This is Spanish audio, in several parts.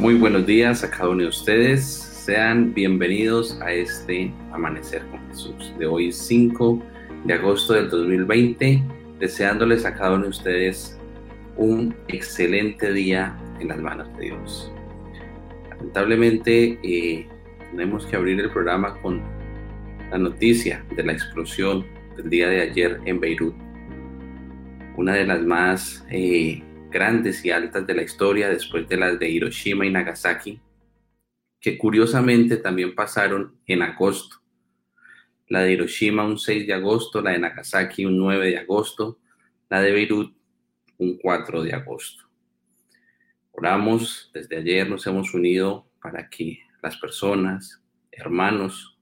Muy buenos días a cada uno de ustedes. Sean bienvenidos a este Amanecer con Jesús de hoy 5 de agosto del 2020, deseándoles a cada uno de ustedes un excelente día en las manos de Dios. Lamentablemente eh, tenemos que abrir el programa con la noticia de la explosión del día de ayer en Beirut, una de las más eh, grandes y altas de la historia después de las de Hiroshima y Nagasaki, que curiosamente también pasaron en agosto. La de Hiroshima un 6 de agosto, la de Nagasaki un 9 de agosto, la de Beirut un 4 de agosto. Oramos, desde ayer nos hemos unido para que las personas, hermanos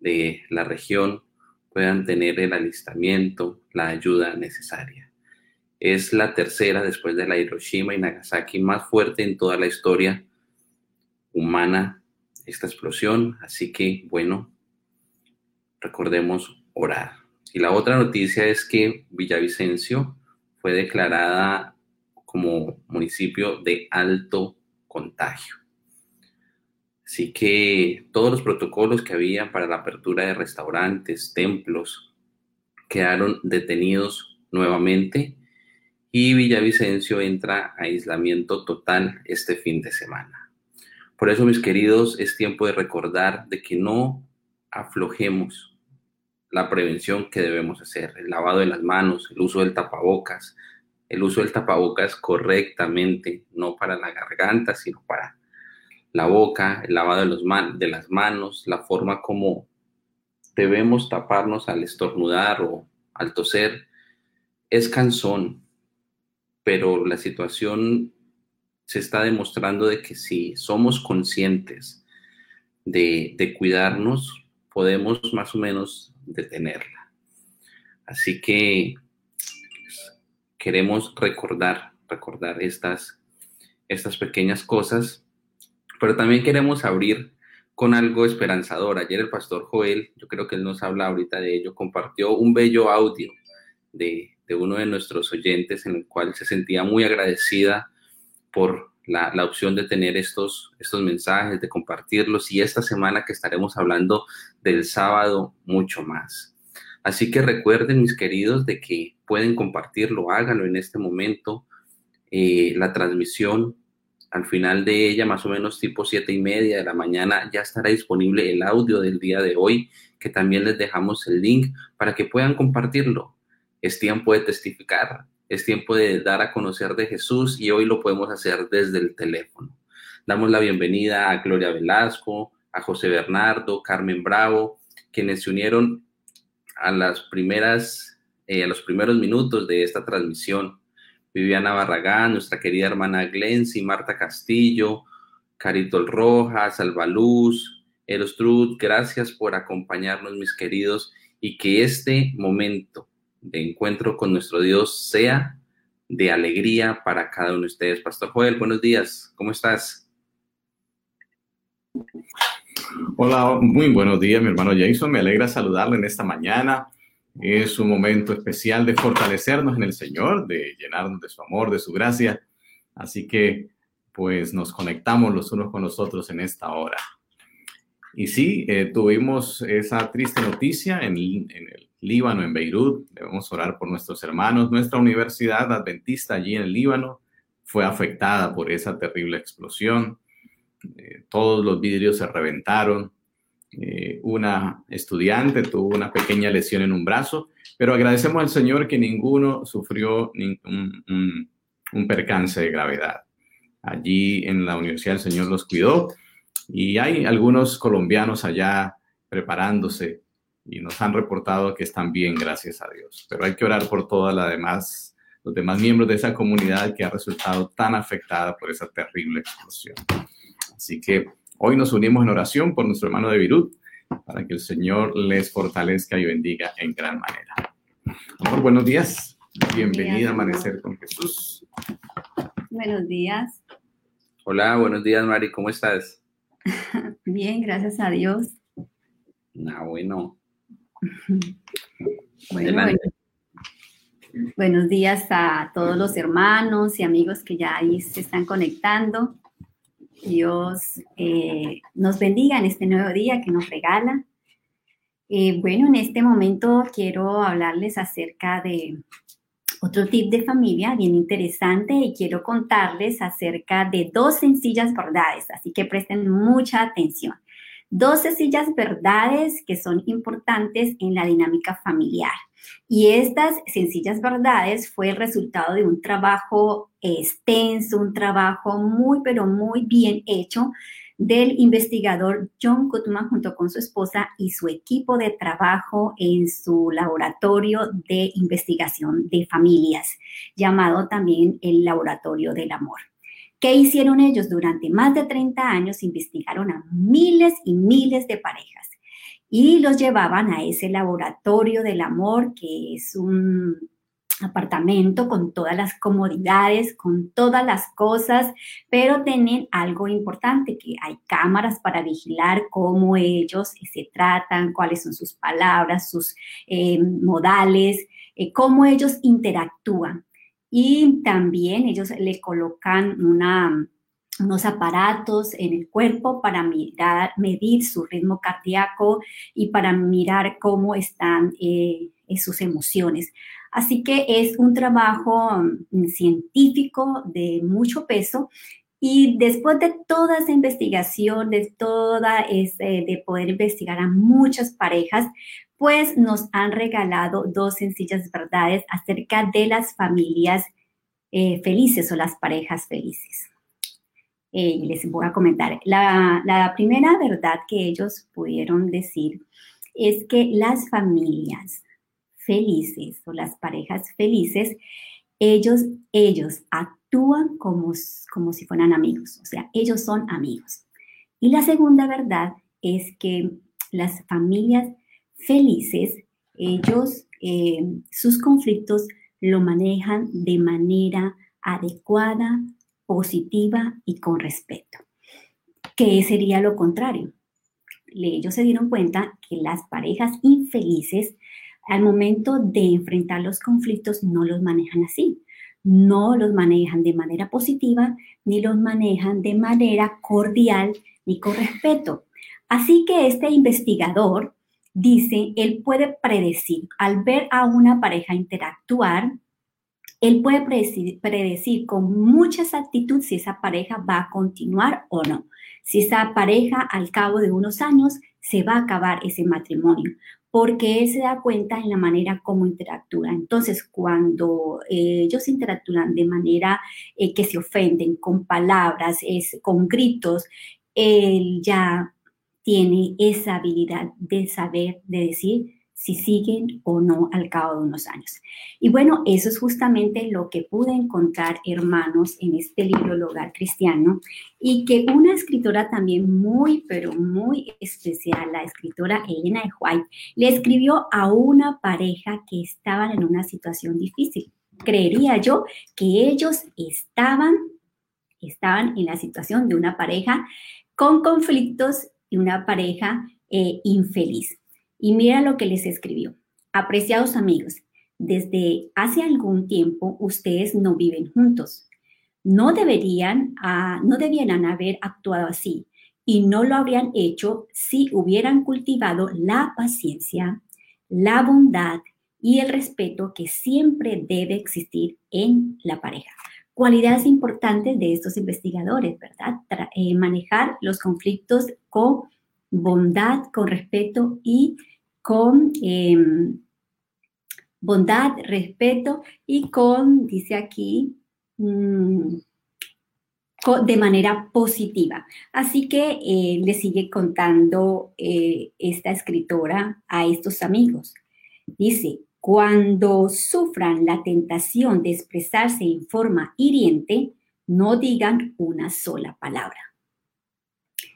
de la región puedan tener el alistamiento, la ayuda necesaria. Es la tercera después de la Hiroshima y Nagasaki más fuerte en toda la historia humana esta explosión. Así que, bueno, recordemos orar. Y la otra noticia es que Villavicencio fue declarada como municipio de alto contagio. Así que todos los protocolos que había para la apertura de restaurantes, templos, quedaron detenidos nuevamente y Villavicencio entra a aislamiento total este fin de semana. Por eso, mis queridos, es tiempo de recordar de que no aflojemos la prevención que debemos hacer, el lavado de las manos, el uso del tapabocas, el uso del tapabocas correctamente, no para la garganta, sino para la boca, el lavado de, de las manos, la forma como debemos taparnos al estornudar o al toser, es cansón, pero la situación se está demostrando de que si somos conscientes de, de cuidarnos, podemos más o menos detenerla. Así que queremos recordar, recordar estas, estas pequeñas cosas, pero también queremos abrir con algo esperanzador. Ayer el pastor Joel, yo creo que él nos habla ahorita de ello, compartió un bello audio de, de uno de nuestros oyentes en el cual se sentía muy agradecida por la, la, opción de tener estos, estos mensajes, de compartirlos y esta semana que estaremos hablando del sábado mucho más. Así que recuerden, mis queridos, de que pueden compartirlo, háganlo en este momento. Eh, la transmisión, al final de ella, más o menos tipo siete y media de la mañana, ya estará disponible el audio del día de hoy, que también les dejamos el link para que puedan compartirlo es tiempo de testificar, es tiempo de dar a conocer de Jesús y hoy lo podemos hacer desde el teléfono. Damos la bienvenida a Gloria Velasco, a José Bernardo, Carmen Bravo, quienes se unieron a las primeras, eh, a los primeros minutos de esta transmisión. Viviana Barragán, nuestra querida hermana Glency, Marta Castillo, Caritol Rojas, Salvaluz, Erostrud, gracias por acompañarnos, mis queridos, y que este momento de encuentro con nuestro Dios sea de alegría para cada uno de ustedes. Pastor Joel, buenos días, ¿cómo estás? Hola, muy buenos días, mi hermano Jason. Me alegra saludarle en esta mañana. Es un momento especial de fortalecernos en el Señor, de llenarnos de su amor, de su gracia. Así que, pues, nos conectamos los unos con los otros en esta hora. Y sí, eh, tuvimos esa triste noticia en, en el Líbano, en Beirut. Debemos orar por nuestros hermanos. Nuestra universidad adventista allí en el Líbano fue afectada por esa terrible explosión. Eh, todos los vidrios se reventaron. Eh, una estudiante tuvo una pequeña lesión en un brazo, pero agradecemos al Señor que ninguno sufrió ningún, un, un percance de gravedad. Allí en la universidad el Señor los cuidó y hay algunos colombianos allá preparándose y nos han reportado que están bien, gracias a Dios. Pero hay que orar por toda la demás, los demás miembros de esa comunidad que ha resultado tan afectada por esa terrible explosión. Así que hoy nos unimos en oración por nuestro hermano de Virut para que el Señor les fortalezca y bendiga en gran manera. Amor, buenos días. Bienvenida a Amanecer con Jesús. Buenos días. Hola, buenos días, Mari. ¿Cómo estás? Bien, gracias a Dios. Ah, bueno. Bueno, buenos días a todos los hermanos y amigos que ya ahí se están conectando. Dios eh, nos bendiga en este nuevo día que nos regala. Eh, bueno, en este momento quiero hablarles acerca de otro tip de familia bien interesante y quiero contarles acerca de dos sencillas verdades, así que presten mucha atención. Dos sencillas verdades que son importantes en la dinámica familiar. Y estas sencillas verdades fue el resultado de un trabajo extenso, un trabajo muy, pero muy bien hecho del investigador John Goodman junto con su esposa y su equipo de trabajo en su laboratorio de investigación de familias, llamado también el Laboratorio del Amor. ¿Qué hicieron ellos? Durante más de 30 años investigaron a miles y miles de parejas y los llevaban a ese laboratorio del amor, que es un apartamento con todas las comodidades, con todas las cosas, pero tienen algo importante, que hay cámaras para vigilar cómo ellos se tratan, cuáles son sus palabras, sus eh, modales, eh, cómo ellos interactúan. Y también ellos le colocan unos aparatos en el cuerpo para mirar, medir su ritmo cardíaco y para mirar cómo están eh, sus emociones. Así que es un trabajo mm, científico de mucho peso y después de toda esa investigación, de toda ese, de poder investigar a muchas parejas, pues nos han regalado dos sencillas verdades acerca de las familias eh, felices o las parejas felices. Eh, les voy a comentar. La, la primera verdad que ellos pudieron decir es que las familias felices o las parejas felices, ellos, ellos actúan como, como si fueran amigos, o sea, ellos son amigos. Y la segunda verdad es que las familias felices, ellos, eh, sus conflictos lo manejan de manera adecuada, positiva y con respeto. ¿Qué sería lo contrario? Ellos se dieron cuenta que las parejas infelices al momento de enfrentar los conflictos no los manejan así. No los manejan de manera positiva, ni los manejan de manera cordial, ni con respeto. Así que este investigador dice, él puede predecir, al ver a una pareja interactuar, él puede predecir, predecir, con mucha exactitud si esa pareja va a continuar o no. Si esa pareja al cabo de unos años se va a acabar ese matrimonio porque él se da cuenta en la manera como interactúa. Entonces, cuando eh, ellos interactúan de manera eh, que se ofenden con palabras, es, con gritos, él ya tiene esa habilidad de saber, de decir, si siguen o no al cabo de unos años. Y bueno, eso es justamente lo que pude encontrar, hermanos, en este libro El Hogar Cristiano, y que una escritora también muy, pero muy especial, la escritora Elena de White, le escribió a una pareja que estaban en una situación difícil. Creería yo que ellos estaban, estaban en la situación de una pareja con conflictos y una pareja eh, infeliz. Y mira lo que les escribió. Apreciados amigos, desde hace algún tiempo ustedes no viven juntos. No deberían, ah, no debieran haber actuado así y no lo habrían hecho si hubieran cultivado la paciencia, la bondad y el respeto que siempre debe existir en la pareja. Cualidades importantes de estos investigadores, ¿verdad? Eh, manejar los conflictos con bondad, con respeto y con em, bondad, respeto y con, dice aquí, mm, de manera positiva. Así que eh, le sigue contando eh, esta escritora a estos amigos. Dice, cuando sufran la tentación de expresarse en forma hiriente, no digan una sola palabra.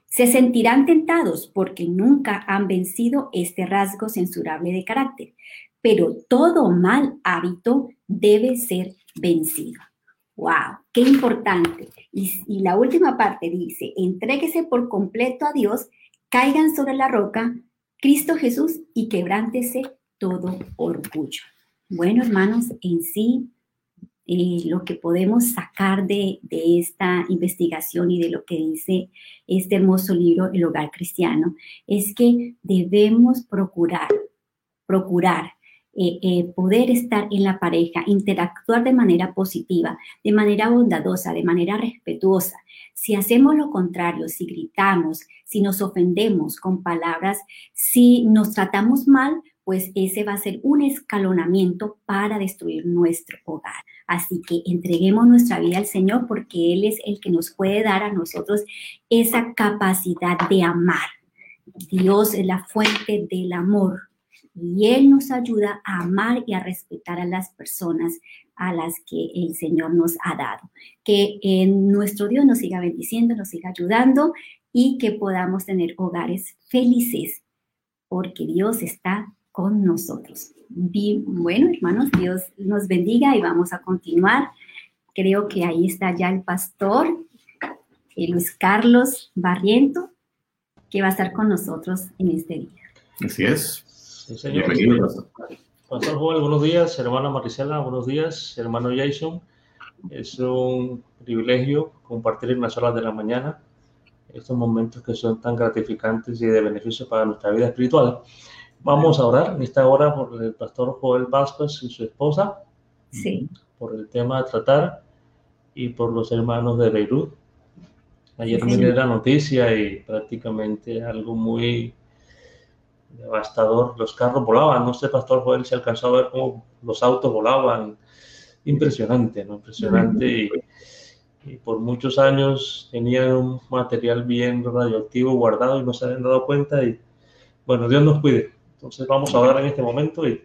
Se sentirán tentados porque nunca han vencido este rasgo censurable de carácter, pero todo mal hábito debe ser vencido. ¡Wow! ¡Qué importante! Y, la última parte dice, entréguese por completo a Dios, caigan sobre la roca, Cristo Jesús, y quebrántese todo orgullo. Bueno, hermanos, en sí, eh, lo que podemos sacar de, esta investigación y de lo que dice este hermoso libro, El Hogar Cristiano, es que debemos procurar, procurar eh, eh, poder estar en la pareja, interactuar de manera positiva, de manera bondadosa, de manera respetuosa. Si hacemos lo contrario, si gritamos, si nos ofendemos con palabras, si nos tratamos mal, pues ese va a ser un escalonamiento para destruir nuestro hogar. Así que entreguemos nuestra vida al Señor porque Él es el que nos puede dar a nosotros esa capacidad de amar. Dios es la fuente del amor y Él nos ayuda a amar y a respetar a las personas a las que el Señor nos ha dado. Que nuestro Dios nos siga bendiciendo, nos siga ayudando y que podamos tener hogares felices porque Dios está con nosotros. Bueno, hermanos, Dios nos bendiga y vamos a continuar. Creo que ahí está ya el pastor eh, Luis Carlos Barriento, que va a estar con nosotros en este día. Así es. Sí, Bienvenido, pastor. Pastor Joel, buenos días. Hermana Marisela, buenos días. Hermano Jason, es un privilegio compartir en las horas de la mañana estos momentos que son tan gratificantes y de beneficio para nuestra vida espiritual. Vamos a orar en esta hora por el pastor Joel Vázquez y su esposa. Sí. Por el tema a tratar y por los hermanos de Beirut. Ayer sí. miré la noticia y prácticamente algo muy devastador. Los carros volaban. No sé, pastor Joel, si alcanzó a ver cómo los autos volaban. Impresionante, ¿no? Impresionante. Y, y por muchos años tenían un material bien radioactivo guardado y no se habían dado cuenta. Y bueno, Dios nos cuide. Entonces vamos a orar en este momento y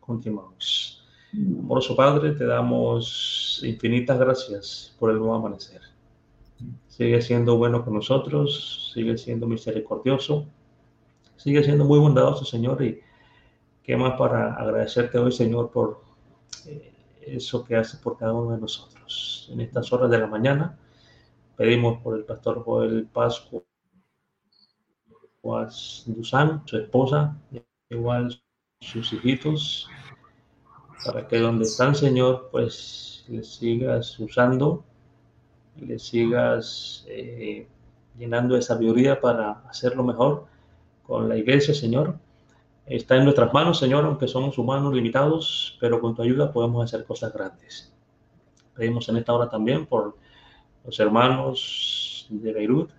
continuamos. Amoroso Padre, te damos infinitas gracias por el nuevo amanecer. Sigue siendo bueno con nosotros, sigue siendo misericordioso, sigue siendo muy bondadoso, Señor, y qué más para agradecerte hoy, Señor, por eh, eso que haces por cada uno de nosotros. En estas horas de la mañana pedimos por el pastor Joel Pascua Juaz Dusan, su esposa, igual sus hijitos, para que donde están, Señor, pues les sigas usando, les sigas eh, llenando de sabiduría para hacerlo mejor con la iglesia, Señor. Está en nuestras manos, Señor, aunque somos humanos limitados, pero con tu ayuda podemos hacer cosas grandes. Pedimos en esta hora también por los hermanos de Beirut,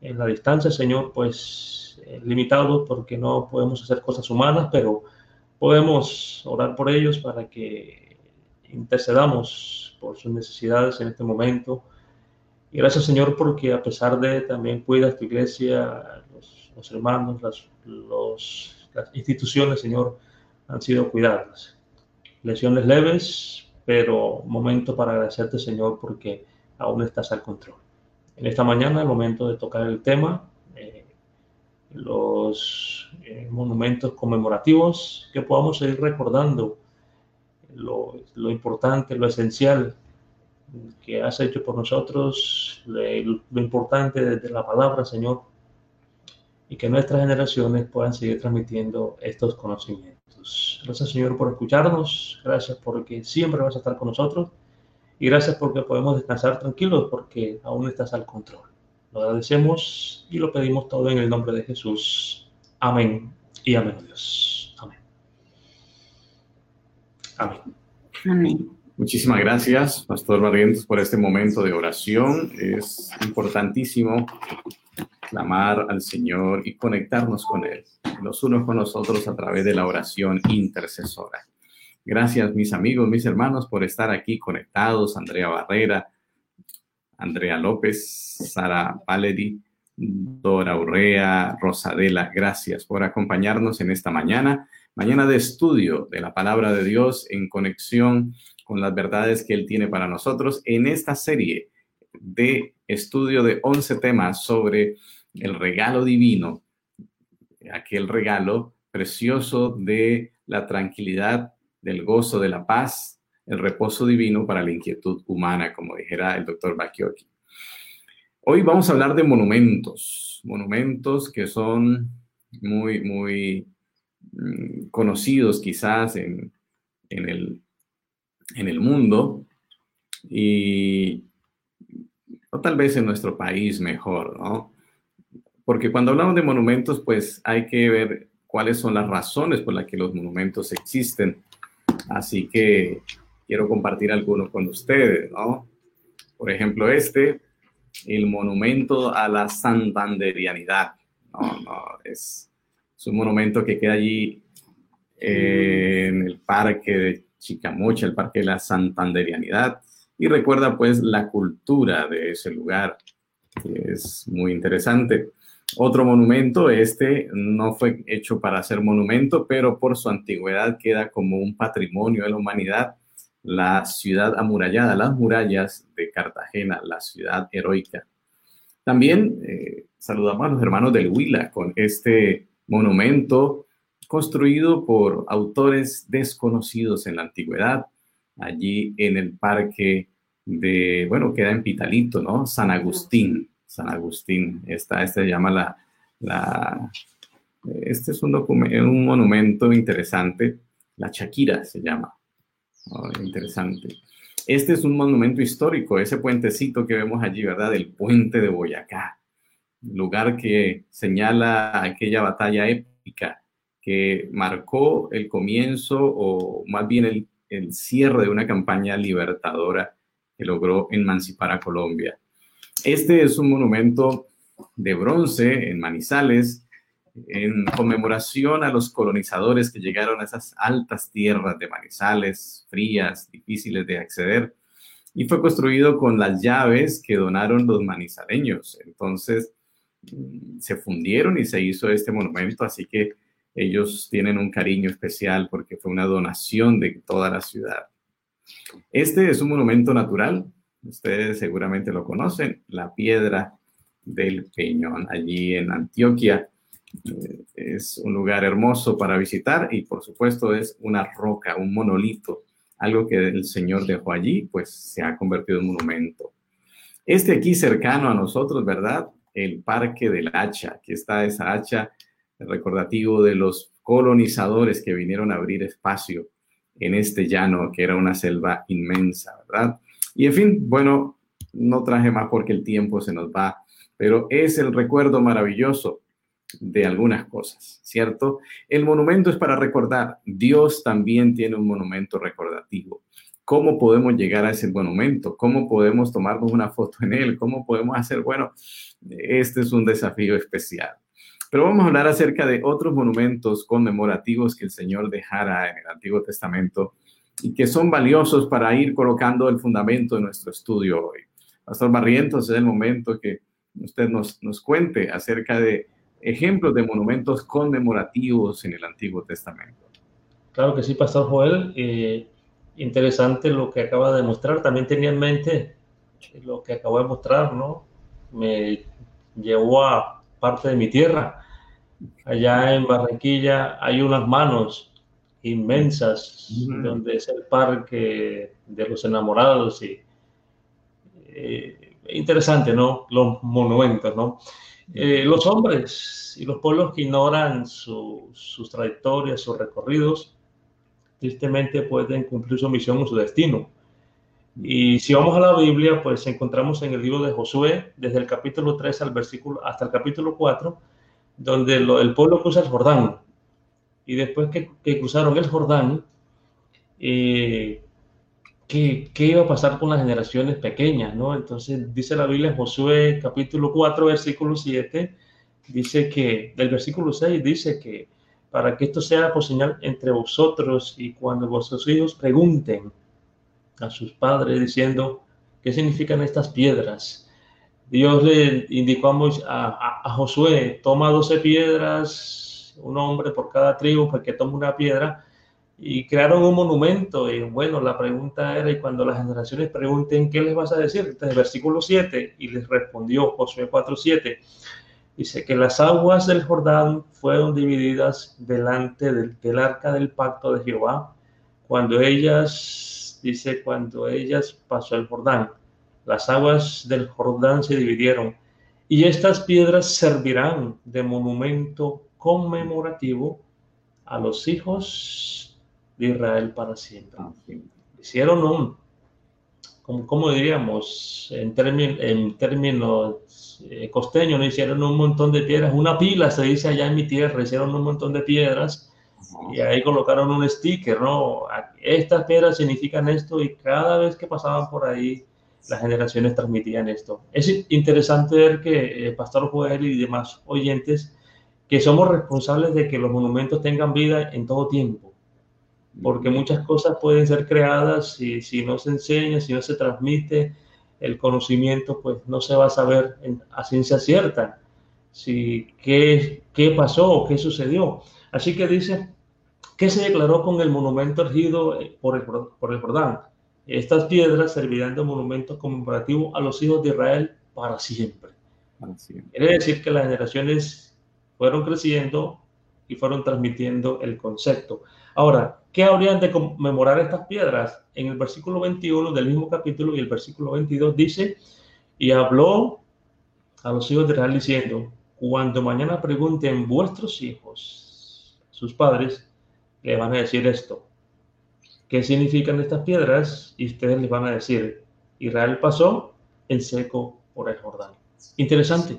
en la distancia, Señor, pues eh, limitados porque no podemos hacer cosas humanas, pero podemos orar por ellos para que intercedamos por sus necesidades en este momento. Y gracias, Señor, porque a pesar de también cuidas tu iglesia, los, los hermanos, las, los, las instituciones, Señor, han sido cuidadas. Lesiones leves, pero momento para agradecerte, Señor, porque aún estás al control en esta mañana, el momento de tocar el tema, los eh, monumentos conmemorativos, que podamos seguir recordando lo, lo, importante, lo esencial que has hecho por nosotros, lo, importante de la palabra, Señor, y que nuestras generaciones puedan seguir transmitiendo estos conocimientos. Gracias, Señor, por escucharnos. Gracias porque siempre vas a estar con nosotros. Y gracias porque podemos descansar tranquilos porque aún estás al control. Lo agradecemos y lo pedimos todo en el nombre de Jesús. Amén y amén, Dios. Amén. Amén. Amén. Muchísimas gracias, Pastor Barrientos, por este momento de oración. Es importantísimo clamar al Señor y conectarnos con Él, los unos con nosotros a través de la oración intercesora. Gracias, mis amigos, mis hermanos, por estar aquí conectados. Andrea Barrera, Andrea López, Sara Valeri, Dora Urrea, Rosadela, gracias por acompañarnos en esta mañana, mañana de estudio de la palabra de Dios en conexión con las verdades que Él tiene para nosotros en esta serie de estudio de 11 temas sobre el regalo divino, aquel regalo precioso de la tranquilidad del gozo, de la paz, el reposo divino para la inquietud humana, como dijera el doctor Bakioki. Hoy vamos a hablar de monumentos, monumentos que son muy, muy mm, conocidos quizás en, en, el, en el mundo y o tal vez en nuestro país mejor, ¿no? Porque cuando hablamos de monumentos, pues hay que ver cuáles son las razones por las que los monumentos existen. Así que quiero compartir algunos con ustedes, ¿no? Por ejemplo, este, el monumento a la santanderianidad. No, no, es, es un monumento que queda allí eh, en el parque de Chicamocha, el parque de la santanderianidad, y recuerda pues la cultura de ese lugar, que es muy interesante. Otro monumento, este no fue hecho para ser monumento, pero por su antigüedad queda como un patrimonio de la humanidad, la ciudad amurallada, las murallas de Cartagena, la ciudad heroica. También eh, saludamos a los hermanos del Huila con este monumento construido por autores desconocidos en la antigüedad, allí en el parque de, bueno, queda en Pitalito, ¿no? San Agustín. San Agustín. Esta, este se llama la, este es un, un monumento interesante, la Shakira se llama. Interesante. Este es un monumento histórico, ese puentecito que vemos allí, ¿verdad? El puente de Boyacá, lugar que señala aquella batalla épica que marcó el comienzo o más bien el, el cierre de una campaña libertadora que logró emancipar a Colombia. Este es un monumento de bronce en Manizales, en conmemoración a los colonizadores que llegaron a esas altas tierras de Manizales, frías, difíciles de acceder, y fue construido con las llaves que donaron los manizaleños. Entonces, mm, se fundieron y se hizo este monumento, así que ellos tienen un cariño especial porque fue una donación de toda la ciudad. Este es un monumento natural, ustedes seguramente lo conocen, la piedra del Peñón, allí en Antioquia. Eh, es un lugar hermoso para visitar y por supuesto es una roca, un monolito, algo que el Señor dejó allí, pues se ha convertido en monumento. Este aquí cercano a nosotros, ¿verdad? El Parque del Hacha. Aquí está esa hacha recordativo de los colonizadores que vinieron a abrir espacio en este llano, que era una selva inmensa, ¿verdad? Y en fin, bueno, no traje más porque el tiempo se nos va, pero es el recuerdo maravilloso de algunas cosas, ¿cierto? El monumento es para recordar, Dios también tiene un monumento recordativo. ¿Cómo podemos llegar a ese monumento? ¿Cómo podemos tomarnos una foto en él? ¿Cómo podemos hacer? Bueno, este es un desafío especial. Pero vamos a hablar acerca de otros monumentos conmemorativos que el Señor dejara en el Antiguo Testamento y que son valiosos para ir colocando el fundamento de nuestro estudio hoy. Pastor Barrientos, es el momento que usted nos, nos cuente acerca de ejemplos de monumentos conmemorativos en el Antiguo Testamento. Claro que sí, Pastor Joel. Eh, interesante lo que acaba de mostrar. También tenía en mente lo que acabo de mostrar, ¿no? Me llevó a parte de mi tierra. Allá en Barranquilla hay unas manos inmensas, donde es el parque de los enamorados y eh, interesante, ¿no? Los monumentos, ¿no? Eh, los hombres y los pueblos que ignoran sus trayectorias, sus recorridos, tristemente pueden cumplir su misión o su destino. Y si vamos a la Biblia, pues encontramos en el libro de Josué, desde el capítulo 3 al versículo, hasta el capítulo 4, donde el pueblo cruza el Jordán. Y después que, cruzaron el Jordán, eh, ¿qué, iba a pasar con las generaciones pequeñas? ¿no? Entonces dice la Biblia en Josué capítulo 4, versículo 7, dice que, del versículo 6 dice que para que esto sea por señal entre vosotros y cuando vuestros hijos pregunten, a sus padres diciendo, ¿qué significan estas piedras? Dios le indicó a, a, Josué, toma 12 piedras, un hombre por cada tribu, para que tome una piedra, y crearon un monumento. Y bueno, la pregunta era, y cuando las generaciones pregunten, ¿qué les vas a decir? Entonces, versículo 7, y les respondió Josué 4.7, dice que las aguas del Jordán fueron divididas delante del, del arca del pacto de Jehová, cuando ellas dice, cuando ellas pasó el Jordán, las aguas del Jordán se dividieron y estas piedras servirán de monumento conmemorativo a los hijos de Israel para siempre. hicieron un, como, diríamos, en, en términos eh, costeños, ¿no? hicieron un montón de piedras, una pila se dice allá en mi tierra, hicieron un montón de piedras y ahí colocaron un sticker, ¿no? Estas piedras significan esto y cada vez que pasaban por ahí, las generaciones transmitían esto. Es interesante ver que eh, Pastor Joel y demás oyentes, que somos responsables de que los monumentos tengan vida en todo tiempo, porque muchas cosas pueden ser creadas y si no se enseña, si no se transmite el conocimiento, pues no se va a saber a ciencia cierta si qué, qué pasó o qué sucedió. Así que dice, ¿qué se declaró con el monumento ergido eh, por el, por el Jordán? Estas piedras servirán de monumento conmemorativo a los hijos de Israel para siempre. Quiere decir que las generaciones fueron creciendo y fueron transmitiendo el concepto. Ahora, ¿qué habrían de conmemorar estas piedras? En el versículo 21 del mismo capítulo y el versículo 22 dice, y habló a los hijos de Israel diciendo, cuando mañana pregunten vuestros hijos, sus padres, le van a decir esto. ¿Qué significan estas piedras? Y ustedes les van a decir, Israel pasó en seco por el Jordán. Interesante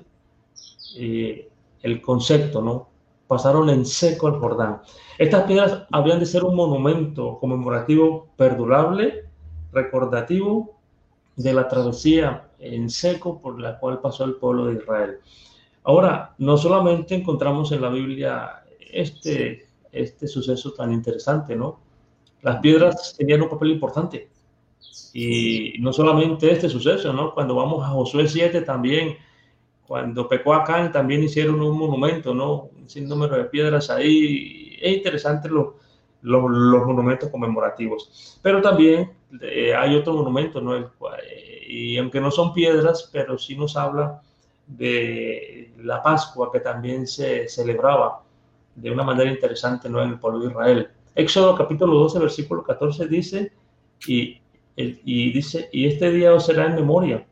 eh, el concepto, ¿no? Pasaron en seco el Jordán. Estas piedras habrían de ser un monumento conmemorativo perdurable, recordativo de la travesía en seco por la cual pasó el pueblo de Israel. Ahora, no solamente encontramos en la Biblia este, este suceso tan interesante, ¿no? las piedras tenían un papel importante. Y no solamente este suceso, ¿no? Cuando vamos a Josué 7 también, cuando pecó Acán, también hicieron un monumento, ¿no? Sin número de piedras ahí. Es interesante los, los, monumentos conmemorativos. Pero también eh, hay otro monumento, ¿no? y aunque no son piedras, pero sí nos habla de la Pascua que también se celebraba de una manera interesante, ¿no? En el pueblo de Israel. Éxodo capítulo 12, versículo 14 dice, y, y dice, y este día os será en memoria,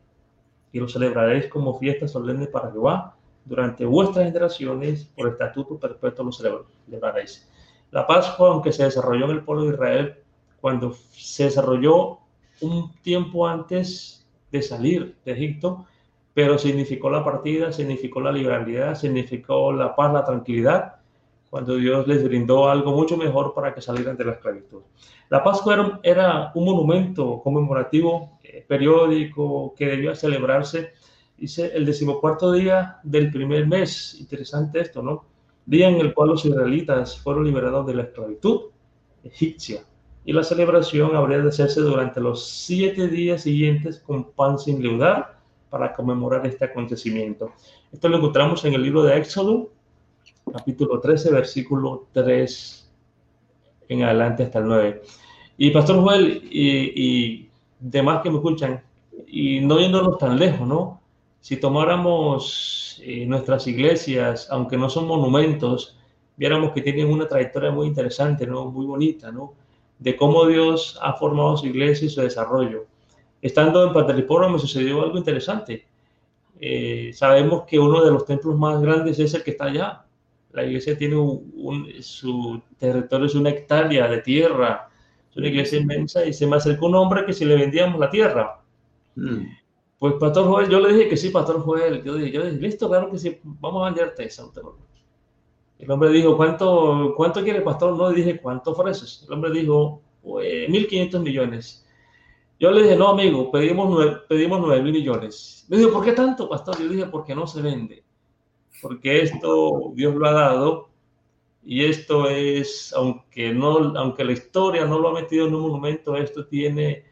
y lo celebraréis como fiesta solemne para Jehová, durante vuestras generaciones, por estatuto perpetuo lo celebraréis. La Pascua, aunque se desarrolló en el pueblo de Israel, cuando se desarrolló un tiempo antes de salir de Egipto, pero significó la partida, significó la liberalidad, significó la paz, la tranquilidad, cuando Dios les brindó algo mucho mejor para que salieran de la esclavitud. La Pascua era, un monumento conmemorativo eh, periódico que debía celebrarse, dice, el decimocuarto día del primer mes. Interesante esto, ¿no? Día en el cual los israelitas fueron liberados de la esclavitud egipcia. Y la celebración habría de hacerse durante los siete días siguientes con pan sin leudar para conmemorar este acontecimiento. Esto lo encontramos en el libro de Éxodo, capítulo 13, versículo 3 en adelante hasta el 9. Y Pastor Joel y, demás que me escuchan, y no yéndonos tan lejos, ¿no? Si tomáramos eh, nuestras iglesias, aunque no son monumentos, viéramos que tienen una trayectoria muy interesante, ¿no? Muy bonita, ¿no? De cómo Dios ha formado su iglesia y su desarrollo. Estando en Pataliporo me sucedió algo interesante. Eh, sabemos que uno de los templos más grandes es el que está allá, la iglesia tiene un, su territorio es una hectárea de tierra, es una iglesia inmensa y se me acercó un hombre que si le vendíamos la tierra. Mm. Pues Pastor Joel, yo le dije que sí, Pastor Joel, yo dije, yo dije listo, claro que sí, vamos a venderte esa. El hombre dijo, ¿cuánto, cuánto quiere, Pastor? No, le dije, ¿cuánto ofreces? El hombre dijo, 1.500 pues, millones. Yo le dije, no, amigo, pedimos 9, pedimos 9 mil millones. Me dijo, ¿por qué tanto, pastor? Yo dije, porque no se vende porque esto Dios lo ha dado y esto es, aunque, no, aunque la historia no lo ha metido en un monumento, esto tiene,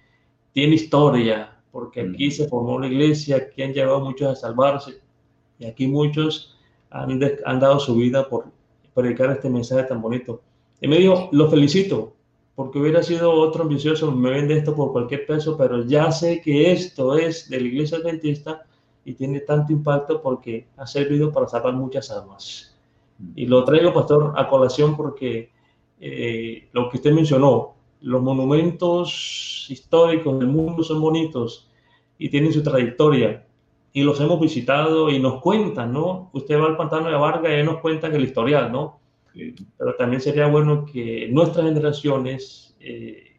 tiene historia, porque aquí se formó la iglesia, aquí han llegado muchos a salvarse y aquí muchos han, han dado su vida por predicar este mensaje tan bonito. Y me dijo, lo felicito, porque hubiera sido otro ambicioso, me vende esto por cualquier peso, pero ya sé que esto es de la iglesia adventista y tiene tanto impacto porque ha servido para salvar muchas almas. Mm. Y lo traigo, pastor, a colación porque eh, lo que usted mencionó, los monumentos históricos del mundo son bonitos y tienen su trayectoria y los hemos visitado y nos cuentan, ¿no? Usted va al pantano de Vargas y nos cuentan el historial, ¿no? Pero también sería bueno que nuestras generaciones eh,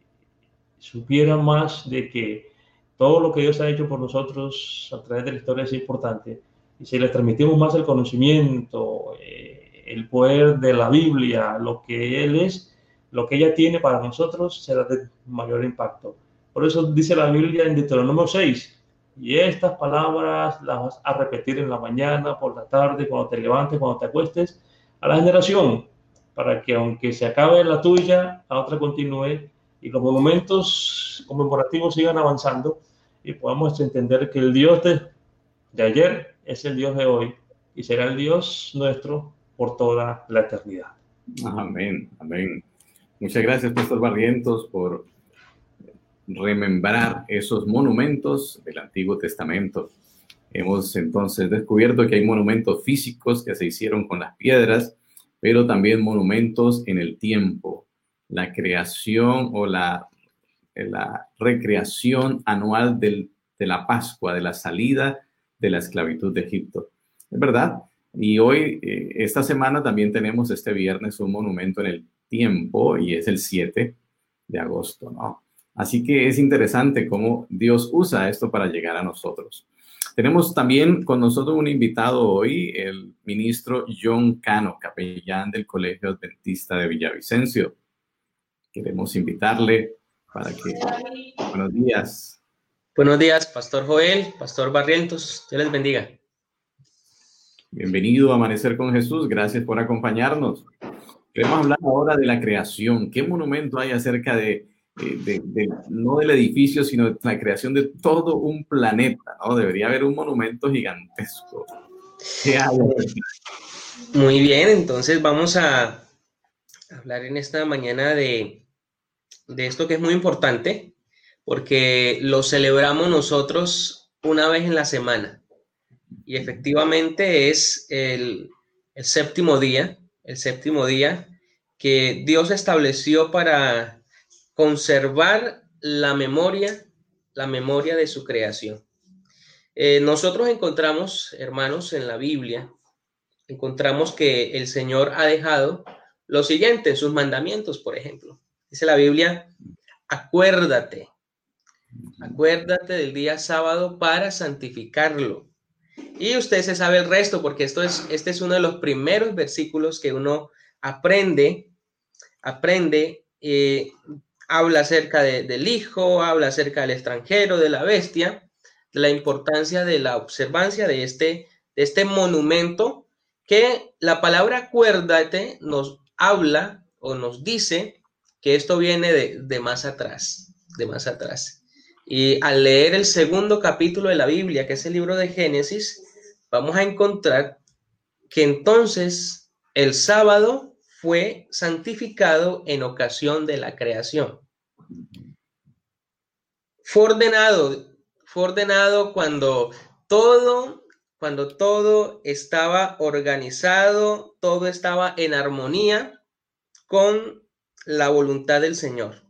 supiera más de que todo lo que Dios ha hecho por nosotros a través de la historia es importante, y si le transmitimos más el conocimiento, eh, el poder de la Biblia, lo que Él es, lo que ella tiene para nosotros, será de mayor impacto. Por eso dice la Biblia en Deuteronomio 6, y estas palabras las vas a repetir en la mañana, por la tarde, cuando te levantes, cuando te acuestes, a la generación, para que aunque se acabe la tuya, la otra continúe y los momentos conmemorativos sigan avanzando y podamos entender que el Dios de, de ayer es el Dios de hoy y será el Dios nuestro por toda la eternidad. Amén, amén. Muchas gracias, Pastor Barrientos, por remembrar esos monumentos del Antiguo Testamento. Hemos entonces descubierto que hay monumentos físicos que se hicieron con las piedras, pero también monumentos en el tiempo. La creación o la, recreación anual de la Pascua, de la salida de la esclavitud de Egipto. Es verdad. Y hoy, eh, esta semana también tenemos este viernes un monumento en el tiempo y es el 7 de agosto, ¿no? Así que es interesante cómo Dios usa esto para llegar a nosotros. Tenemos también con nosotros un invitado hoy, el ministro John Cano, capellán del Colegio Adventista de Villavicencio. Queremos invitarle para que... Buenos días. Buenos días, Pastor Joel, Pastor Barrientos. Dios les bendiga. Bienvenido a Amanecer con Jesús. Gracias por acompañarnos. Queremos hablar ahora de la creación. ¿Qué monumento hay acerca de de, no del edificio, sino de la creación de todo un planeta, ¿no? Debería haber un monumento gigantesco. Muy bien, entonces vamos a hablar en esta mañana de, de esto que es muy importante, porque lo celebramos nosotros una vez en la semana. Y efectivamente es el, el séptimo día, el séptimo día que Dios estableció para conservar la memoria, la memoria de su creación. Eh, nosotros encontramos, hermanos, en la Biblia, encontramos que el Señor ha dejado lo siguiente en sus mandamientos, por ejemplo. Dice la Biblia, acuérdate, acuérdate del día sábado para santificarlo. Y usted se sabe el resto, porque esto es, este es uno de los primeros versículos que uno aprende, aprende eh, habla acerca del hijo, habla acerca del extranjero, de la bestia, de la importancia de la observancia de este, de este monumento que la palabra acuérdate nos habla o nos dice que esto viene de, más atrás, de más atrás. Y al leer el segundo capítulo de la Biblia, que es el libro de Génesis, vamos a encontrar que entonces el sábado fue santificado en ocasión de la creación. Fue ordenado, fue ordenado cuando todo, cuando todo estaba organizado, todo estaba en armonía con la voluntad del Señor.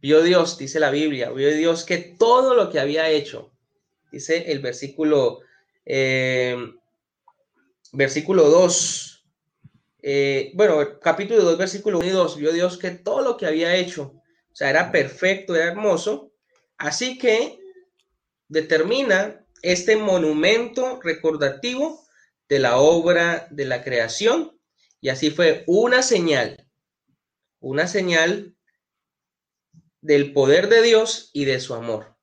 Vio Dios, dice la Biblia, vio Dios que todo lo que había hecho, dice el versículo, eh, versículo 2, eh, bueno, capítulo 2, versículo 1 y 2, vio Dios que todo lo que había hecho, o sea, era perfecto, era hermoso, así que determina este monumento recordativo de la obra de la creación, y así fue una señal, una señal del poder de Dios y de su amor.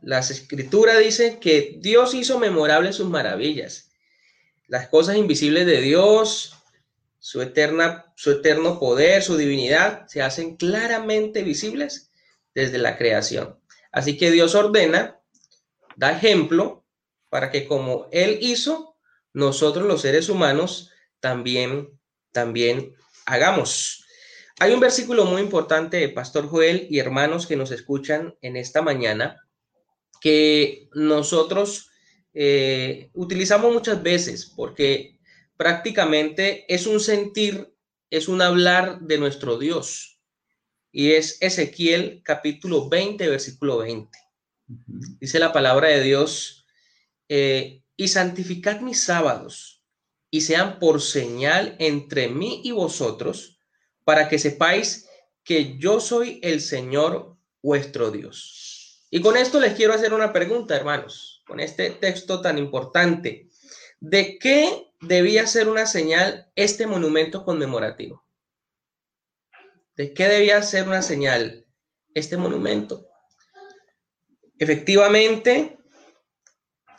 Las escrituras dicen que Dios hizo memorables sus maravillas, las cosas invisibles de Dios, su, eterna, su eterno poder, su divinidad, se hacen claramente visibles desde la creación. Así que Dios ordena, da ejemplo para que como Él hizo, nosotros los seres humanos también, también hagamos. Hay un versículo muy importante, Pastor Joel y hermanos que nos escuchan en esta mañana, que nosotros eh, utilizamos muchas veces porque prácticamente es un sentir, es un hablar de nuestro Dios. Y es Ezequiel capítulo 20, versículo 20. Dice la palabra de Dios, eh, y santificad mis sábados, y sean por señal entre mí y vosotros, para que sepáis que yo soy el Señor vuestro Dios. Y con esto les quiero hacer una pregunta, hermanos, con este texto tan importante. ¿De qué debía ser una señal este monumento conmemorativo? ¿De qué debía ser una señal este monumento? Efectivamente,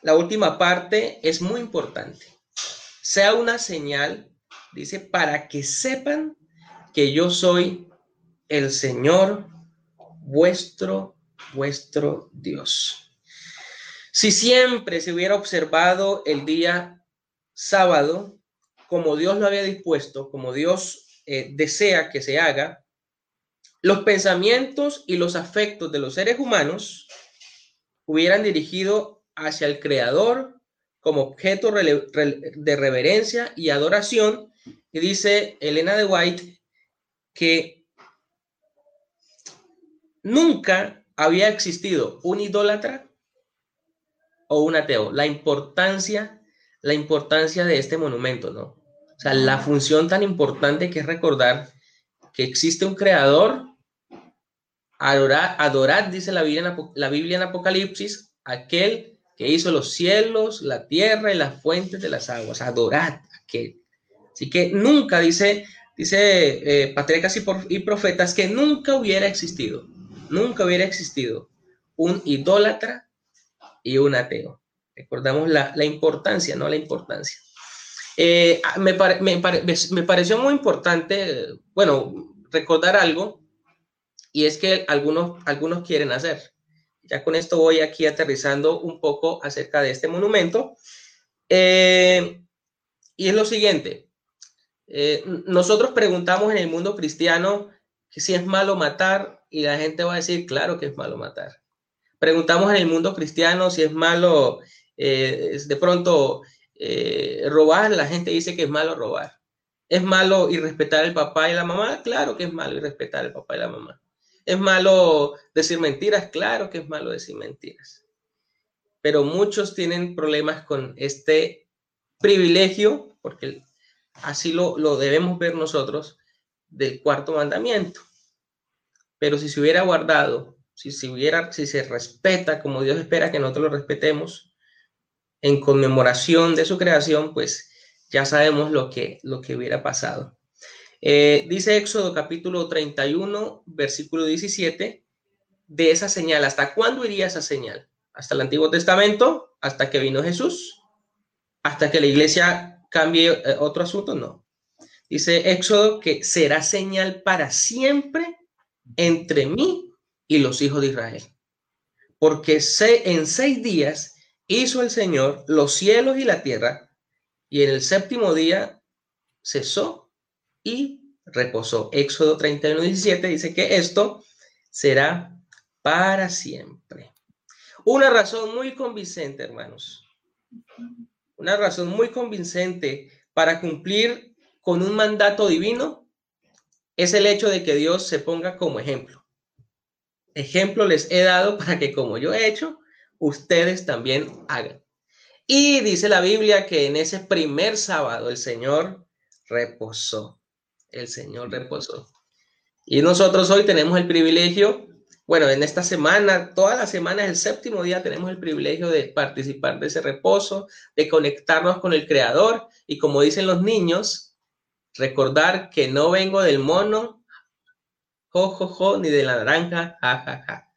la última parte es muy importante. Sea una señal, dice, para que sepan que yo soy el Señor vuestro, vuestro Dios. Si siempre se hubiera observado el día sábado como Dios lo había dispuesto, como Dios eh, desea que se haga, los pensamientos y los afectos de los seres humanos hubieran dirigido hacia el Creador como objeto de reverencia y adoración. Y dice Elena de White que nunca había existido un idólatra o un ateo. La importancia, la importancia de este monumento, ¿no? O sea, la función tan importante que es recordar que existe un creador Adorar, adorad, dice la Biblia, en, la Biblia en Apocalipsis, aquel que hizo los cielos, la tierra y las fuentes de las aguas. Adorad aquel. Así que nunca, dice, dice eh, patriarcas y, profetas, que nunca hubiera existido, nunca hubiera existido un idólatra y un ateo. Recordamos la, importancia, ¿no? La importancia. Eh, me, me pareció muy importante, bueno, recordar algo y es que algunos, algunos quieren hacer. Ya con esto voy aquí aterrizando un poco acerca de este monumento. Eh, y es lo siguiente. Eh, nosotros preguntamos en el mundo cristiano si es malo matar y la gente va a decir, claro que es malo matar. Preguntamos en el mundo cristiano si es malo eh, de pronto robar, la gente dice que es malo robar. ¿Es malo irrespetar al papá y la mamá? Claro que es malo irrespetar al papá y la mamá. ¿Es malo decir mentiras? Claro que es malo decir mentiras. Pero muchos tienen problemas con este privilegio, porque así lo, debemos ver nosotros, del cuarto mandamiento. Pero si se hubiera guardado, si se, hubiera, si se respeta como Dios espera que nosotros lo respetemos, en conmemoración de su creación, pues ya sabemos lo que, lo que hubiera pasado. Eh, dice Éxodo capítulo 31, versículo 17, de esa señal. ¿Hasta cuándo iría esa señal? ¿Hasta el Antiguo Testamento? ¿Hasta que vino Jesús? ¿Hasta que la iglesia cambie eh, otro asunto? No. Dice Éxodo que será señal para siempre entre mí y los hijos de Israel. Porque en seis días hizo el Señor los cielos y la tierra, y en el séptimo día cesó y reposó. Éxodo 31, 17 dice que esto será para siempre. Una razón muy convincente, hermanos. Una razón muy convincente para cumplir con un mandato divino es el hecho de que Dios se ponga como ejemplo. Ejemplo les he dado para que como yo he hecho, ustedes también hagan. Y dice la Biblia que en ese primer sábado el Señor reposó el Señor reposó. Y nosotros hoy tenemos el privilegio, bueno, en esta semana, toda la semana, el séptimo día, tenemos el privilegio de participar de ese reposo, de conectarnos con el Creador y como dicen los niños, recordar que no vengo del mono, jo, jo, jo, ni de la naranja, ja, ja, ja.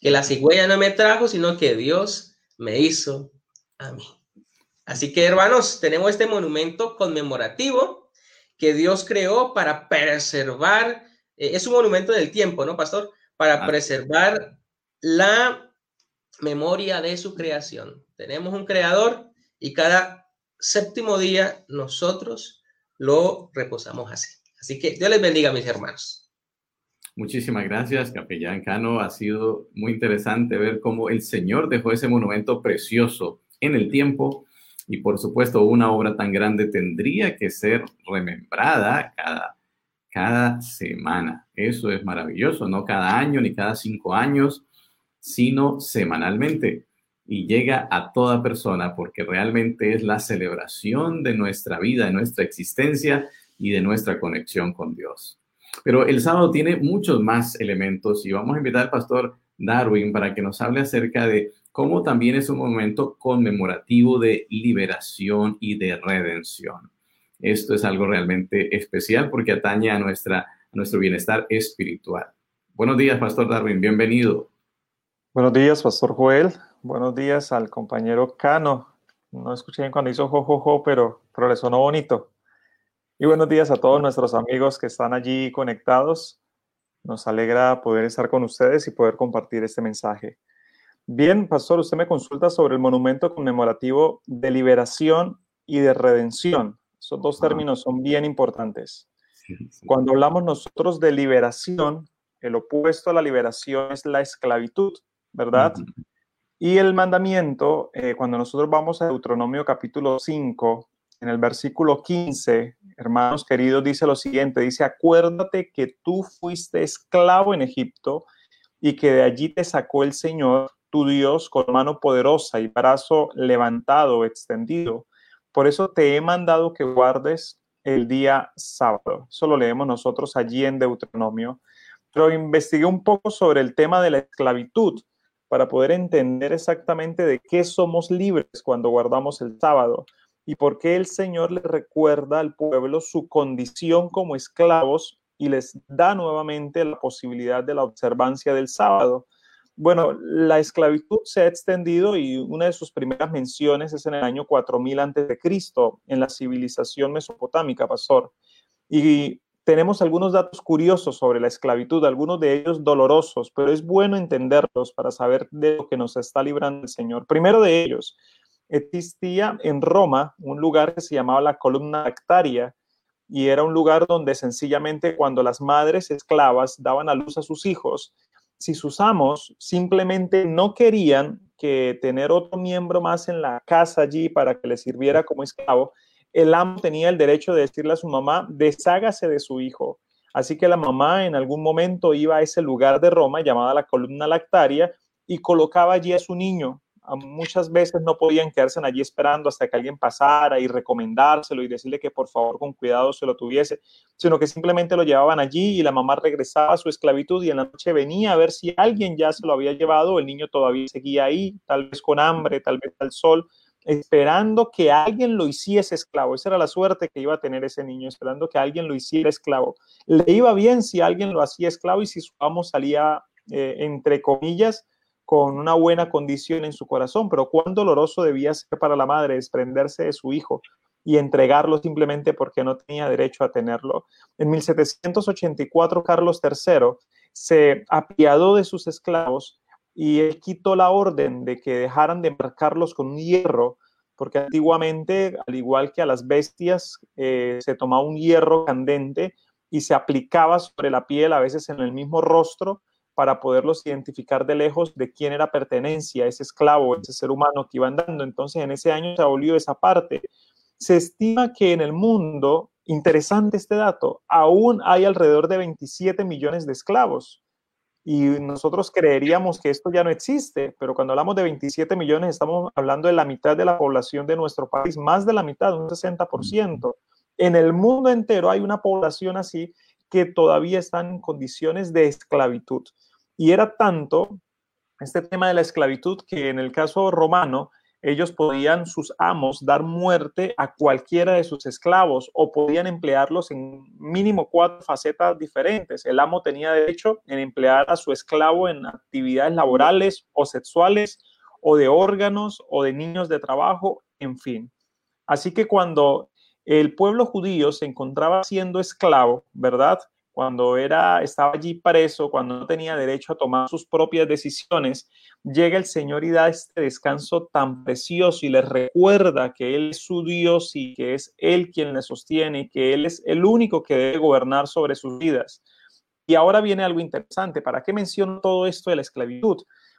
Que la cigüeña no me trajo, sino que Dios me hizo a mí. Así que, hermanos, tenemos este monumento conmemorativo que Dios creó para preservar, eh, es un monumento del tiempo, ¿no, pastor? Para preservar la memoria de su creación. Tenemos un creador y cada séptimo día nosotros lo reposamos así. Así que Dios les bendiga, mis hermanos. Muchísimas gracias, capellán Cano. Ha sido muy interesante ver cómo el Señor dejó ese monumento precioso en el tiempo y por supuesto, una obra tan grande tendría que ser remembrada cada, cada semana. Eso es maravilloso, no cada año ni cada cinco años, sino semanalmente. Y llega a toda persona porque realmente es la celebración de nuestra vida, de nuestra existencia y de nuestra conexión con Dios. Pero el sábado tiene muchos más elementos y vamos a invitar al pastor Darwin para que nos hable acerca de cómo también es un momento conmemorativo de liberación y de redención. Esto es algo realmente especial porque atañe a, nuestra, nuestro bienestar espiritual. Buenos días, Pastor Darwin, bienvenido. Buenos días, Pastor Joel. Buenos días al compañero Cano. No escuché bien cuando hizo jojojo, pero, pero le sonó bonito. Y buenos días a todos nuestros amigos que están allí conectados. Nos alegra poder estar con ustedes y poder compartir este mensaje. Bien, pastor, usted me consulta sobre el monumento conmemorativo de liberación y de redención. Esos dos términos son bien importantes. Cuando hablamos nosotros de liberación, el opuesto a la liberación es la esclavitud, ¿verdad? Y el mandamiento, eh, cuando nosotros vamos a Deuteronomio capítulo 5, en el versículo 15, hermanos queridos, dice lo siguiente, dice, acuérdate que tú fuiste esclavo en Egipto y que de allí te sacó el Señor, tu Dios, con mano poderosa y brazo levantado, extendido. Por eso te he mandado que guardes el día sábado. Eso lo leemos nosotros allí en Deuteronomio. Pero investigué un poco sobre el tema de la esclavitud para poder entender exactamente de qué somos libres cuando guardamos el sábado y por qué el Señor le recuerda al pueblo su condición como esclavos y les da nuevamente la posibilidad de la observancia del sábado. Bueno, la esclavitud se ha extendido y una de sus primeras menciones es en el año 4000 a.C., en la civilización mesopotámica, pastor. Y tenemos algunos datos curiosos sobre la esclavitud, algunos de ellos dolorosos, pero es bueno entenderlos para saber de lo que nos está librando el Señor. Primero de ellos, existía en Roma un lugar que se llamaba la columna lactaria y era un lugar donde sencillamente cuando las madres esclavas daban a luz a sus hijos, si sus amos simplemente no querían que tener otro miembro más en la casa allí para que le sirviera como esclavo, el amo tenía el derecho de decirle a su mamá, deshágase de su hijo. Así que la mamá en algún momento iba a ese lugar de Roma llamada la columna lactaria y colocaba allí a su niño muchas veces no podían quedarse allí esperando hasta que alguien pasara y recomendárselo y decirle que por favor con cuidado se lo tuviese, sino que simplemente lo llevaban allí y la mamá regresaba a su esclavitud y en la noche venía a ver si alguien ya se lo había llevado, el niño todavía seguía ahí, tal vez con hambre, tal vez al sol, esperando que alguien lo hiciese esclavo. Esa era la suerte que iba a tener ese niño, esperando que alguien lo hiciera esclavo. Le iba bien si alguien lo hacía esclavo y si su amo salía, eh, entre comillas, con una buena condición en su corazón, pero cuán doloroso debía ser para la madre desprenderse de su hijo y entregarlo simplemente porque no tenía derecho a tenerlo. En 1784, Carlos III se apiadó de sus esclavos y él quitó la orden de que dejaran de marcarlos con un hierro, porque antiguamente, al igual que a las bestias, eh, se tomaba un hierro candente y se aplicaba sobre la piel, a veces en el mismo rostro, para poderlos identificar de lejos de quién era pertenencia, ese esclavo, ese ser humano que iba andando. Entonces, en ese año se abolió esa parte. Se estima que en el mundo, interesante este dato, aún hay alrededor de 27 millones de esclavos. Y nosotros creeríamos que esto ya no existe, pero cuando hablamos de 27 millones estamos hablando de la mitad de la población de nuestro país, más de la mitad, un 60%. En el mundo entero hay una población así que todavía están en condiciones de esclavitud. Y era tanto este tema de la esclavitud que en el caso romano, ellos podían, sus amos, dar muerte a cualquiera de sus esclavos o podían emplearlos en mínimo cuatro facetas diferentes. El amo tenía derecho en emplear a su esclavo en actividades laborales o sexuales o de órganos o de niños de trabajo, en fin. Así que cuando el pueblo judío se encontraba siendo esclavo, ¿verdad? Cuando era, estaba allí preso, cuando no tenía derecho a tomar sus propias decisiones, llega el Señor y da este descanso tan precioso y les recuerda que Él es su Dios y que es Él quien le sostiene y que Él es el único que debe gobernar sobre sus vidas. Y ahora viene algo interesante. ¿Para qué menciono todo esto de la esclavitud?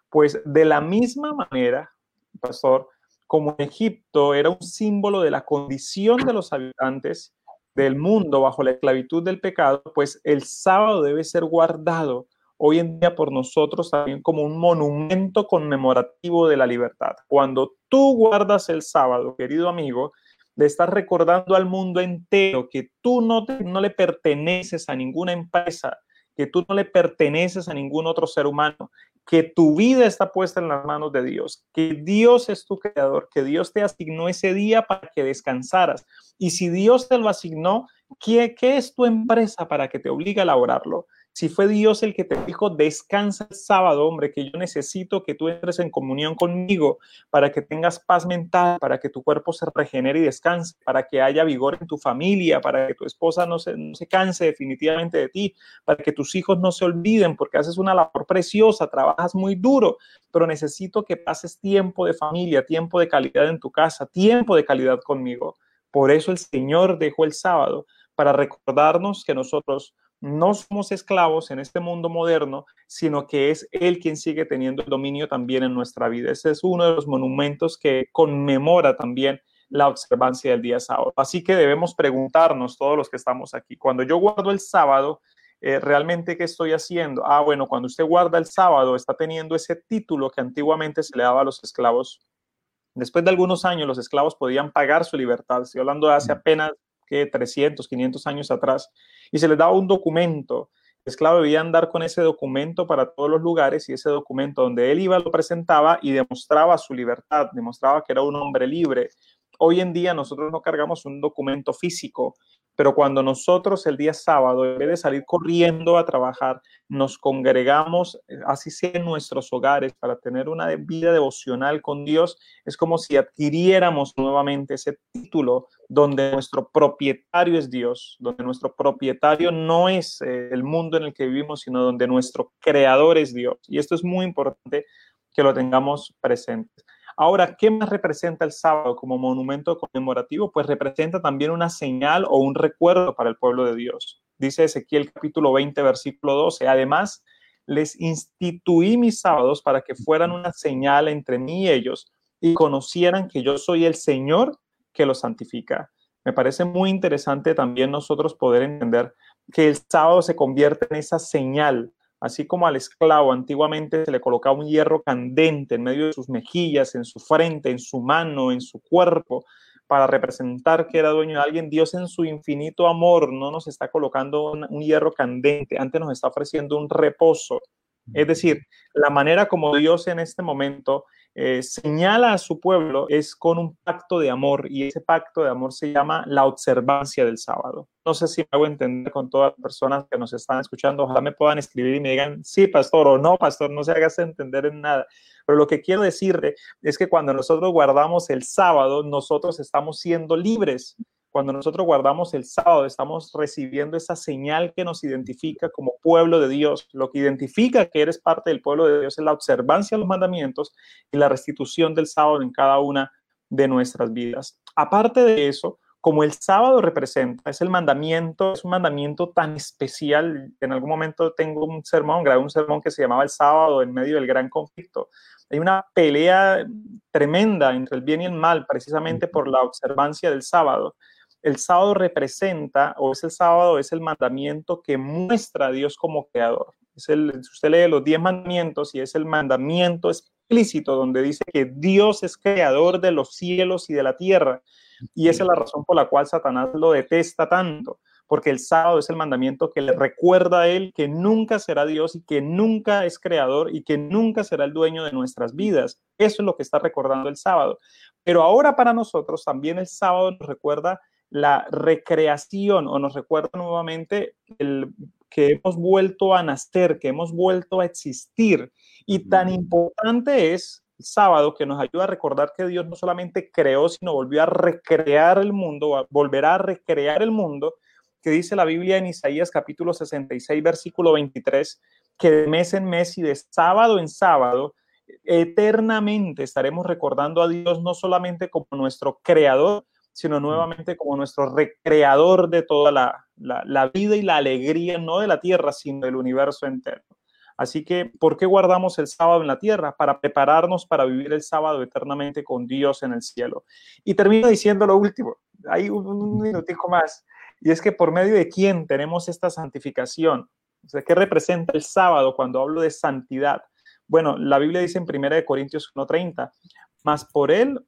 Pues de la misma manera, pastor, como Egipto era un símbolo de la condición de los habitantes del mundo bajo la esclavitud del pecado, pues el sábado debe ser guardado hoy en día por nosotros también como un monumento conmemorativo de la libertad. Cuando tú guardas el sábado, querido amigo, de estar recordando al mundo entero que tú no, no le perteneces a ninguna empresa, que tú no le perteneces a ningún otro ser humano, que tu vida está puesta en las manos de Dios, que Dios es tu creador, que Dios te asignó ese día para que descansaras. Y si Dios te lo asignó, ¿qué, qué es tu empresa para que te obligue a elaborarlo? Si fue Dios el que te dijo, descansa el sábado, hombre, que yo necesito que tú entres en comunión conmigo para que tengas paz mental, para que tu cuerpo se regenere y descanse, para que haya vigor en tu familia, para que tu esposa no se, no se canse definitivamente de ti, para que tus hijos no se olviden, porque haces una labor preciosa, trabajas muy duro, pero necesito que pases tiempo de familia, tiempo de calidad en tu casa, tiempo de calidad conmigo. Por eso el Señor dejó el sábado, para recordarnos que nosotros no somos esclavos en este mundo moderno, sino que es Él quien sigue teniendo el dominio también en nuestra vida. Ese es uno de los monumentos que conmemora también la observancia del día sábado. Así que debemos preguntarnos todos los que estamos aquí, cuando yo guardo el sábado, eh, ¿realmente qué estoy haciendo? Ah, bueno, cuando usted guarda el sábado, está teniendo ese título que antiguamente se le daba a los esclavos. Después de algunos años, los esclavos podían pagar su libertad. Estoy hablando de hace apenas que 300, 500 años atrás, y se les daba un documento. El esclavo debía andar con ese documento para todos los lugares y ese documento donde él iba lo presentaba y demostraba su libertad, demostraba que era un hombre libre. Hoy en día nosotros no cargamos un documento físico, pero cuando nosotros el día sábado, en vez de salir corriendo a trabajar, nos congregamos, eh, así sea en nuestros hogares, para tener una vida devocional con Dios, es como si adquiriéramos nuevamente ese título donde nuestro propietario es Dios, donde nuestro propietario no es eh, el mundo en el que vivimos, sino donde nuestro creador es Dios. Y esto es muy importante que lo tengamos presente. Ahora, ¿qué más representa el sábado como monumento conmemorativo? Pues representa también una señal o un recuerdo para el pueblo de Dios. Dice Ezequiel capítulo 20, versículo 12. Además, les instituí mis sábados para que fueran una señal entre mí y ellos y conocieran que yo soy el Señor que los santifica. Me parece muy interesante también nosotros poder entender que el sábado se convierte en esa señal Así como al esclavo antiguamente se le colocaba un hierro candente en medio de sus mejillas, en su frente, en su mano, en su cuerpo, para representar que era dueño de alguien, Dios en su infinito amor no nos está colocando un, hierro candente, antes nos está ofreciendo un reposo. Es decir, la manera como Dios en este momento eh, señala a su pueblo es con un pacto de amor y ese pacto de amor se llama la observancia del sábado. No sé si me hago entender con todas las personas que nos están escuchando, ojalá me puedan escribir y me digan, sí, pastor, o no, pastor, no se hagas entender en nada. Pero lo que quiero decirle es que cuando nosotros guardamos el sábado, nosotros estamos siendo libres cuando nosotros guardamos el sábado, estamos recibiendo esa señal que nos identifica como pueblo de Dios. Lo que identifica que eres parte del pueblo de Dios es la observancia de los mandamientos y la restitución del sábado en cada una de nuestras vidas. Aparte de eso, como el sábado representa, es el mandamiento, es un mandamiento tan especial. En algún momento tengo un sermón, grabé un sermón que se llamaba El sábado en medio del gran conflicto. Hay una pelea tremenda entre el bien y el mal, precisamente por la observancia del sábado el sábado representa, o es el sábado, es el mandamiento que muestra a Dios como creador. Es el, si usted lee los diez mandamientos y es el mandamiento explícito donde dice que Dios es creador de los cielos y de la tierra. Y esa es la razón por la cual Satanás lo detesta tanto, porque el sábado es el mandamiento que le recuerda a él que nunca será Dios y que nunca es creador y que nunca será el dueño de nuestras vidas. Eso es lo que está recordando el sábado. Pero ahora para nosotros también el sábado nos recuerda la recreación o nos recuerda nuevamente el, que hemos vuelto a nacer, que hemos vuelto a existir. Y tan importante es el sábado que nos ayuda a recordar que Dios no solamente creó, sino volvió a recrear el mundo, volverá a recrear el mundo, que dice la Biblia en Isaías capítulo 66, versículo 23, que de mes en mes y de sábado en sábado, eternamente estaremos recordando a Dios no solamente como nuestro creador, sino nuevamente como nuestro recreador de toda la, vida y la alegría, no de la tierra, sino del universo entero. Así que, ¿por qué guardamos el sábado en la tierra? Para prepararnos para vivir el sábado eternamente con Dios en el cielo. Y termino diciendo lo último, hay un, un minutico más, y es que por medio de quién tenemos esta santificación. O sea, ¿qué representa el sábado cuando hablo de santidad? Bueno, la Biblia dice en 1 Corintios 1.30, más por él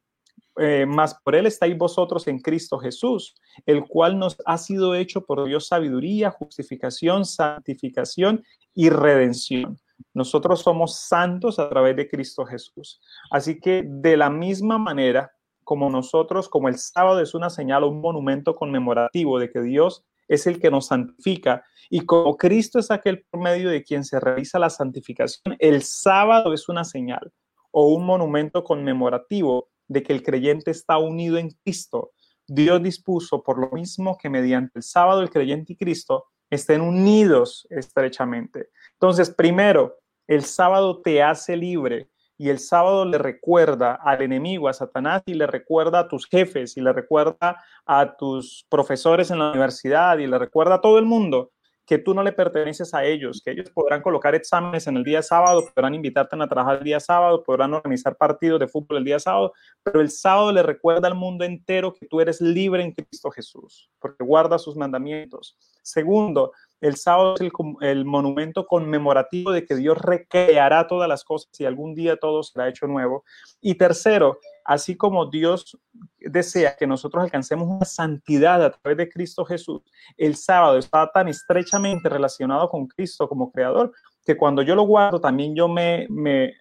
eh, más por él estáis vosotros en Cristo Jesús, el cual nos ha sido hecho por Dios sabiduría, justificación, santificación y redención. Nosotros somos santos a través de Cristo Jesús. Así que de la misma manera como nosotros, como el sábado es una señal o un monumento conmemorativo de que Dios es el que nos santifica y como Cristo es aquel por medio de quien se realiza la santificación, el sábado es una señal o un monumento conmemorativo de que el creyente está unido en Cristo. Dios dispuso por lo mismo que mediante el sábado el creyente y Cristo estén unidos estrechamente. Entonces, primero, el sábado te hace libre y el sábado le recuerda al enemigo, a Satanás, y le recuerda a tus jefes, y le recuerda a tus profesores en la universidad, y le recuerda a todo el mundo que tú no le perteneces a ellos, que ellos podrán colocar exámenes en el día sábado, podrán invitarte a trabajar el día sábado, podrán organizar partidos de fútbol el día sábado, pero el sábado le recuerda al mundo entero que tú eres libre en Cristo Jesús, porque guarda sus mandamientos. Segundo, el sábado es el, monumento conmemorativo de que Dios recreará todas las cosas y algún día todo será hecho nuevo. Y tercero, así como Dios desea que nosotros alcancemos una santidad a través de Cristo Jesús, el sábado está tan estrechamente relacionado con Cristo como creador que cuando yo lo guardo también yo me, me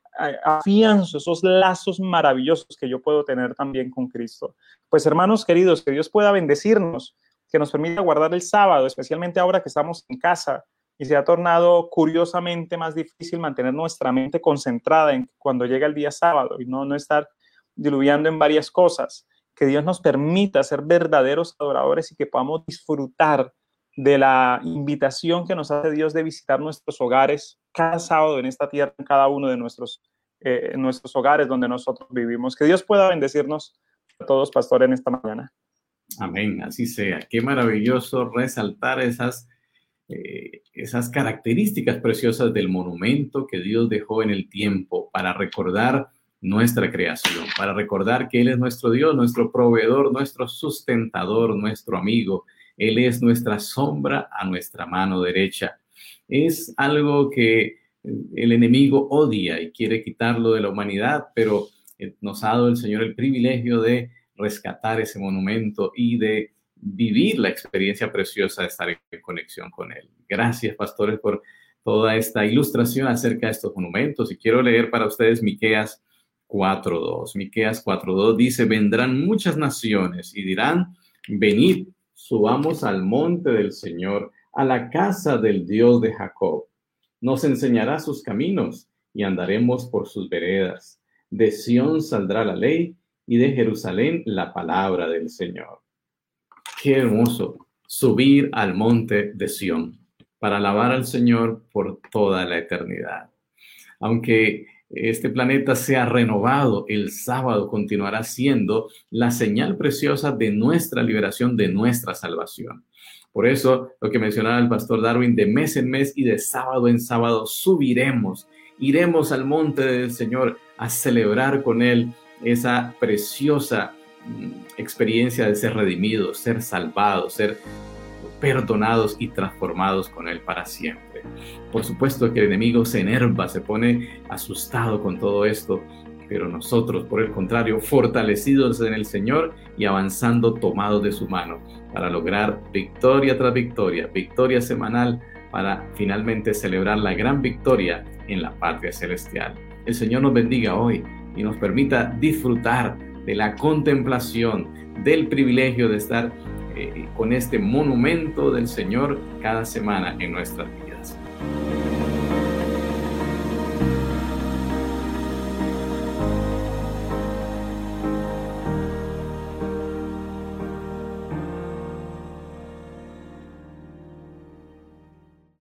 afianzo esos lazos maravillosos que yo puedo tener también con Cristo. Pues hermanos queridos, que Dios pueda bendecirnos que nos permite guardar el sábado, especialmente ahora que estamos en casa y se ha tornado curiosamente más difícil mantener nuestra mente concentrada en cuando llega el día sábado y no, no estar diluviando en varias cosas. Que Dios nos permita ser verdaderos adoradores y que podamos disfrutar de la invitación que nos hace Dios de visitar nuestros hogares cada sábado en esta tierra, en cada uno de nuestros, eh, nuestros hogares donde nosotros vivimos. Que Dios pueda bendecirnos a todos, pastor, en esta mañana. Amén, así sea. Qué maravilloso resaltar esas, eh, esas características preciosas del monumento que Dios dejó en el tiempo para recordar nuestra creación, para recordar que Él es nuestro Dios, nuestro proveedor, nuestro sustentador, nuestro amigo. Él es nuestra sombra a nuestra mano derecha. Es algo que el enemigo odia y quiere quitarlo de la humanidad, pero eh, nos ha dado el Señor el privilegio de rescatar ese monumento y de vivir la experiencia preciosa de estar en conexión con él. Gracias, pastores, por toda esta ilustración acerca de estos monumentos. Y quiero leer para ustedes Miqueas 4.2. Miqueas 4.2 dice, vendrán muchas naciones y dirán, venid, subamos al monte del Señor, a la casa del Dios de Jacob. Nos enseñará sus caminos y andaremos por sus veredas. De Sión saldrá la ley y de Jerusalén la palabra del Señor. Qué hermoso subir al monte de Sión para alabar al Señor por toda la eternidad. Aunque este planeta sea renovado, el sábado continuará siendo la señal preciosa de nuestra liberación, de nuestra salvación. Por eso, lo que mencionaba el pastor Darwin, de mes en mes y de sábado en sábado subiremos, iremos al monte del Señor a celebrar con Él esa preciosa mm, experiencia de ser redimidos, ser salvados, ser perdonados y transformados con Él para siempre. Por supuesto que el enemigo se enerva, se pone asustado con todo esto, pero nosotros, por el contrario, fortalecidos en el Señor y avanzando tomados de su mano para lograr victoria tras victoria, victoria semanal, para finalmente celebrar la gran victoria en la patria celestial. El Señor nos bendiga hoy y nos permita disfrutar de la contemplación, del privilegio de estar eh, con este monumento del Señor cada semana en nuestra vida.